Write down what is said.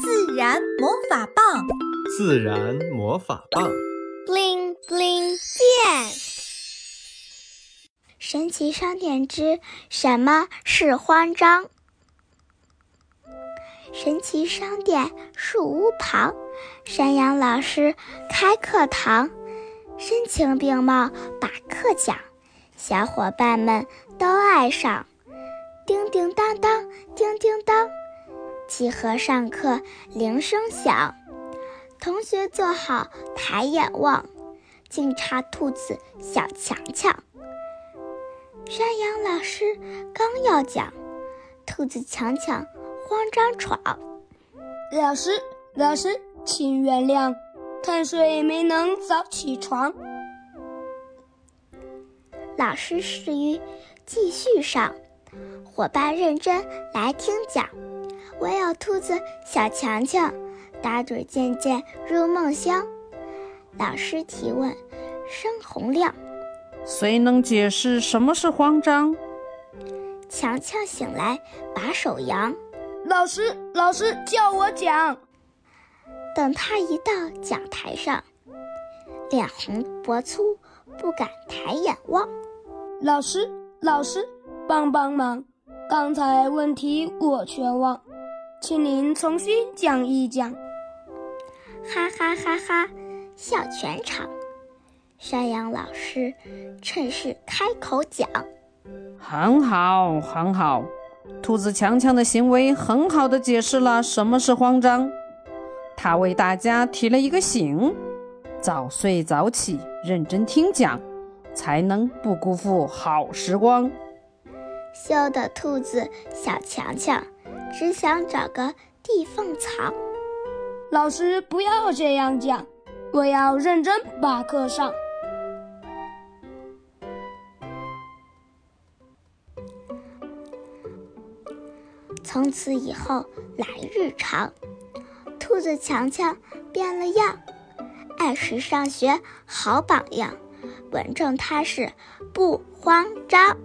自然魔法棒，自然魔法棒，bling bling 变。神奇商店之什么是慌张？神奇商店树屋旁，山羊老师开课堂，声情并茂把课讲，小伙伴们都爱上。叮叮当当，叮叮当，集合上课铃声响。同学坐好，抬眼望，敬茶兔子小强强。山羊老师刚要讲，兔子强强慌张闯。老师，老师，请原谅，贪睡没能早起床。老师示意继续上。伙伴认真来听讲，唯有兔子小强强打盹渐渐入梦乡。老师提问，声洪亮：“谁能解释什么是慌张？”强强醒来，把手扬：“老师，老师叫我讲。”等他一到讲台上，脸红脖粗，不敢抬眼望。老师，老师，帮帮忙！刚才问题我全忘，请您重新讲一讲。哈哈哈哈，笑全场。山羊老师趁势开口讲：“很好，很好，兔子强强的行为很好的解释了什么是慌张。他为大家提了一个醒：早睡早起，认真听讲，才能不辜负好时光。”羞的兔子小强强只想找个地缝藏。老师不要这样讲，我要认真把课上。从此以后来日长，兔子强强变了样，按时上学好榜样，稳重踏实不慌张。